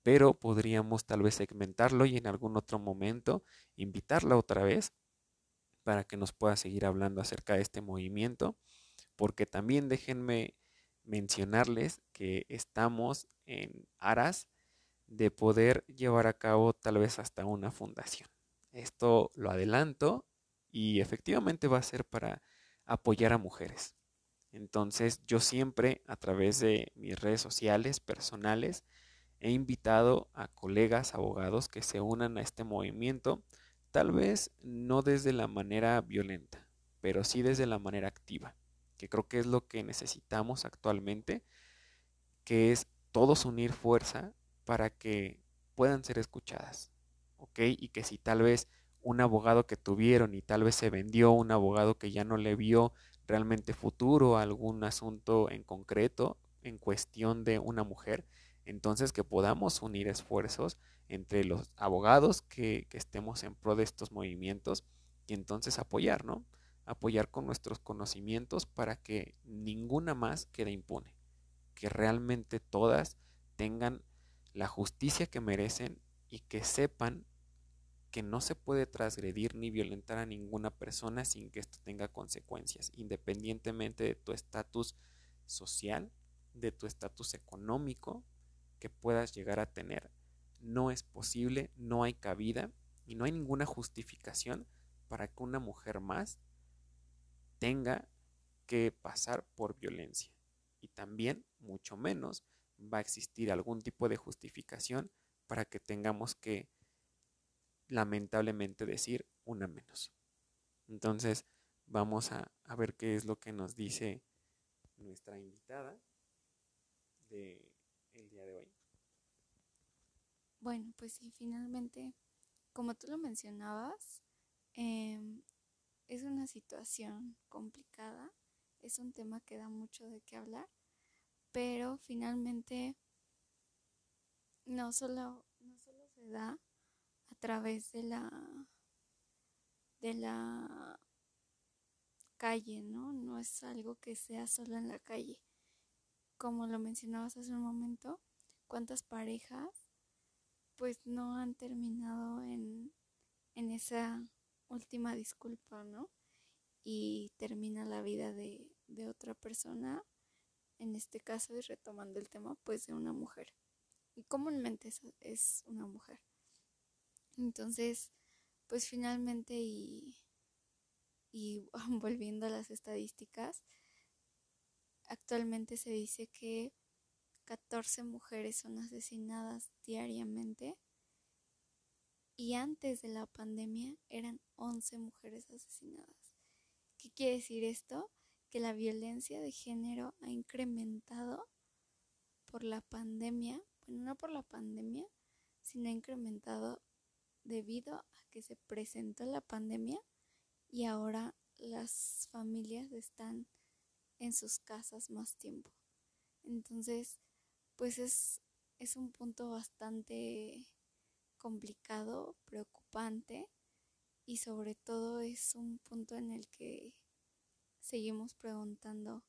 Pero podríamos tal vez segmentarlo y en algún otro momento invitarla otra vez para que nos pueda seguir hablando acerca de este movimiento, porque también déjenme mencionarles que estamos en aras de poder llevar a cabo tal vez hasta una fundación. Esto lo adelanto y efectivamente va a ser para apoyar a mujeres. Entonces yo siempre a través de mis redes sociales personales he invitado a colegas abogados que se unan a este movimiento, tal vez no desde la manera violenta, pero sí desde la manera activa, que creo que es lo que necesitamos actualmente, que es todos unir fuerza para que puedan ser escuchadas. Y que si tal vez un abogado que tuvieron y tal vez se vendió, un abogado que ya no le vio realmente futuro a algún asunto en concreto en cuestión de una mujer, entonces que podamos unir esfuerzos entre los abogados que, que estemos en pro de estos movimientos y entonces apoyar, ¿no? Apoyar con nuestros conocimientos para que ninguna más quede impune, que realmente todas tengan la justicia que merecen y que sepan que no se puede transgredir ni violentar a ninguna persona sin que esto tenga consecuencias, independientemente de tu estatus social, de tu estatus económico que puedas llegar a tener. No es posible, no hay cabida y no hay ninguna justificación para que una mujer más tenga que pasar por violencia. Y también, mucho menos, va a existir algún tipo de justificación para que tengamos que lamentablemente decir una menos. Entonces, vamos a, ver qué es lo que nos dice nuestra invitada de el día de hoy. Bueno, pues sí, finalmente, como tú lo mencionabas, em, es una situación complicada, es un tema que da mucho de qué hablar, pero finalmente no solo, no solo se da a través de la de la calle, ¿no? No es algo que sea solo en la calle. Como lo mencionabas hace un momento, cuántas parejas pues no han terminado en, en esa última disculpa, ¿no? Y termina la vida de, de otra persona, en este caso, y retomando el tema, pues de una mujer. Y comúnmente es, es una mujer. Entonces, pues finalmente y, y volviendo a las estadísticas, actualmente se dice que 14 mujeres son asesinadas diariamente y antes de la pandemia eran 11 mujeres asesinadas. ¿Qué quiere decir esto? Que la violencia de género ha incrementado por la pandemia, bueno, no por la pandemia, sino ha incrementado debido a que se presentó la pandemia y ahora las familias están en sus casas más tiempo. Entonces, pues es, es un punto bastante complicado, preocupante y sobre todo es un punto en el que seguimos preguntando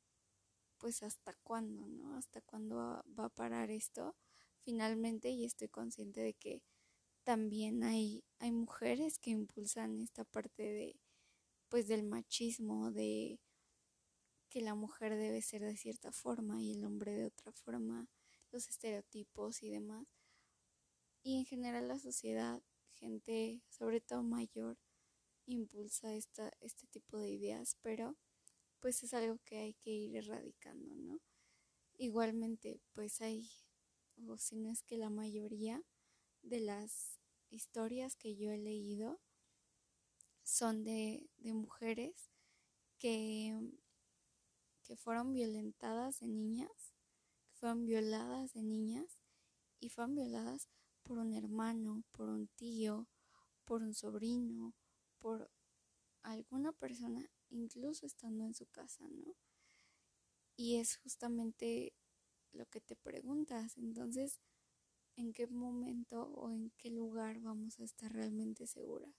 pues hasta cuándo, ¿no? Hasta cuándo va a parar esto finalmente y estoy consciente de que también hay, hay mujeres que impulsan esta parte de pues del machismo, de que la mujer debe ser de cierta forma y el hombre de otra forma, los estereotipos y demás. Y en general la sociedad, gente, sobre todo mayor, impulsa esta, este tipo de ideas, pero pues es algo que hay que ir erradicando, ¿no? Igualmente, pues hay, o si no es que la mayoría, de las historias que yo he leído son de, mujeres que, que fueron violentadas de niñas, que fueron violadas de niñas y fueron violadas por un hermano, por un tío, por un sobrino, por alguna persona, incluso estando en su casa, ¿no? Y es justamente lo que te preguntas. Entonces, en qué momento o en qué lugar vamos a estar realmente seguras.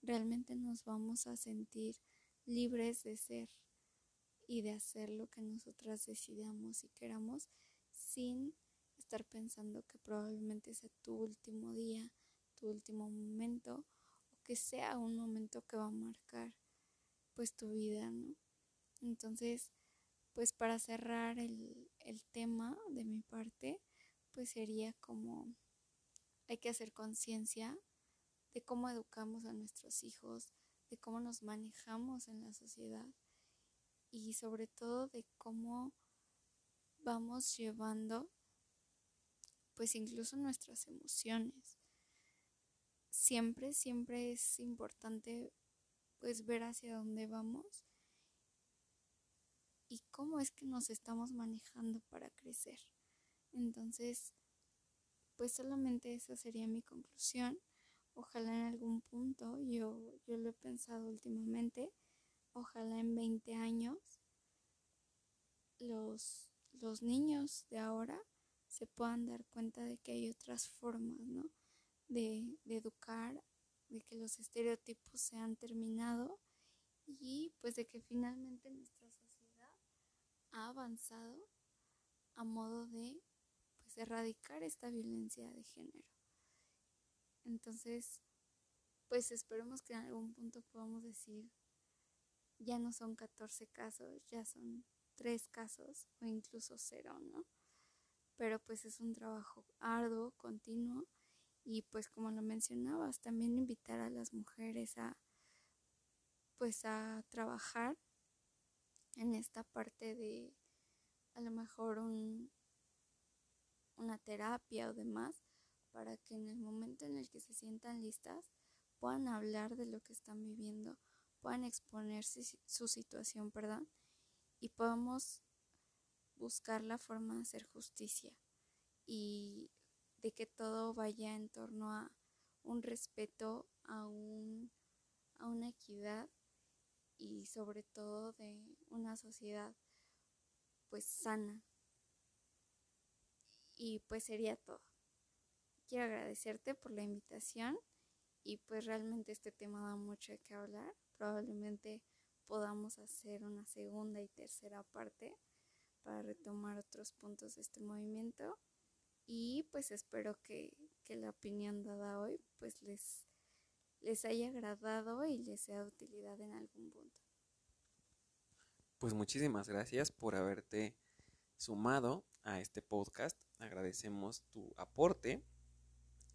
Realmente nos vamos a sentir libres de ser y de hacer lo que nosotras decidamos y queramos sin estar pensando que probablemente sea tu último día, tu último momento o que sea un momento que va a marcar pues tu vida, ¿no? Entonces, pues para cerrar el, el tema de mi parte, pues sería como hay que hacer conciencia de cómo educamos a nuestros hijos, de cómo nos manejamos en la sociedad y sobre todo de cómo vamos llevando pues incluso nuestras emociones. Siempre, siempre es importante pues ver hacia dónde vamos y cómo es que nos estamos manejando para crecer. Entonces, pues solamente esa sería mi conclusión. Ojalá en algún punto, yo, yo lo he pensado últimamente, ojalá en 20 años los, los niños de ahora se puedan dar cuenta de que hay otras formas, ¿no? De, de educar, de que los estereotipos se han terminado y pues de que finalmente nuestra sociedad ha avanzado a modo de erradicar esta violencia de género. Entonces, pues esperemos que en algún punto podamos decir, ya no son 14 casos, ya son 3 casos o incluso cero, ¿no? Pero pues es un trabajo arduo, continuo y pues como lo mencionabas, también invitar a las mujeres a pues a trabajar en esta parte de a lo mejor un, una terapia o demás para que en el momento en el que se sientan listas puedan hablar de lo que están viviendo, puedan exponer su situación, perdón, y podamos buscar la forma de hacer justicia y de que todo vaya en torno a un respeto, a, un, a una equidad y sobre todo de una sociedad pues sana. Y pues sería todo. Quiero agradecerte por la invitación y pues realmente este tema da mucho de qué hablar. Probablemente podamos hacer una segunda y tercera parte para retomar otros puntos de este movimiento y pues espero que, que la opinión dada hoy pues les, les haya agradado y les sea de utilidad en algún punto. Pues muchísimas gracias por haberte sumado a este podcast. Agradecemos tu aporte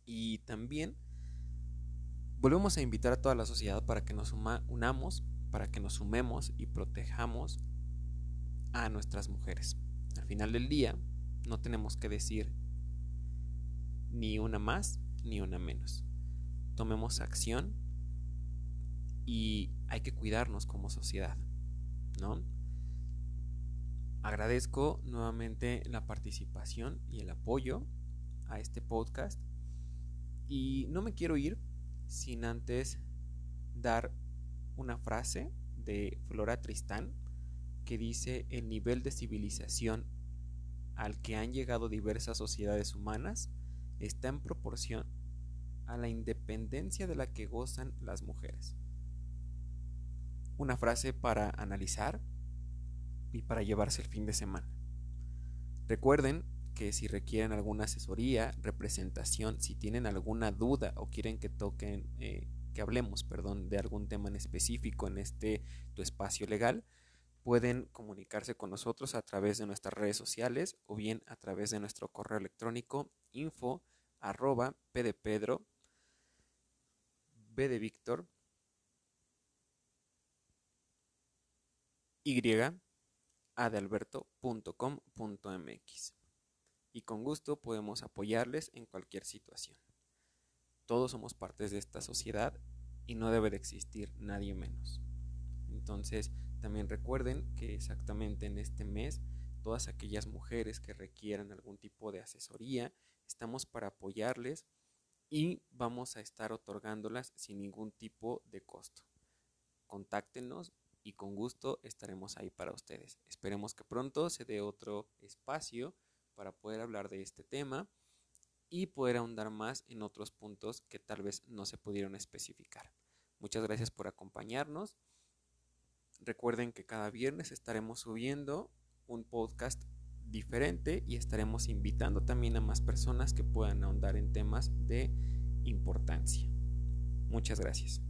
y también volvemos a invitar a toda la sociedad para que nos unamos, para que nos sumemos y protejamos a nuestras mujeres. Al final del día no tenemos que decir ni una más ni una menos. Tomemos acción y hay que cuidarnos como sociedad, ¿no? Agradezco nuevamente la participación y el apoyo a este podcast y no me quiero ir sin antes dar una frase de Flora Tristán que dice el nivel de civilización al que han llegado diversas sociedades humanas está en proporción a la independencia de la que gozan las mujeres. Una frase para analizar y para llevarse el fin de semana. Recuerden que si requieren alguna asesoría, representación, si tienen alguna duda o quieren que toquen, eh, que hablemos, perdón, de algún tema en específico en este tu espacio legal, pueden comunicarse con nosotros a través de nuestras redes sociales o bien a través de nuestro correo electrónico info arroba p de Víctor, y adealberto.com.mx y con gusto podemos apoyarles en cualquier situación. Todos somos partes de esta sociedad y no debe de existir nadie menos. Entonces, también recuerden que exactamente en este mes, todas aquellas mujeres que requieran algún tipo de asesoría, estamos para apoyarles y vamos a estar otorgándolas sin ningún tipo de costo. Contáctenos y con gusto estaremos ahí para ustedes. Esperemos que pronto se dé otro espacio para poder hablar de este tema y poder ahondar más en otros puntos que tal vez no se pudieron especificar. Muchas gracias por acompañarnos. Recuerden que cada viernes estaremos subiendo un podcast diferente y estaremos invitando también a más personas que puedan ahondar en temas de importancia. Muchas gracias.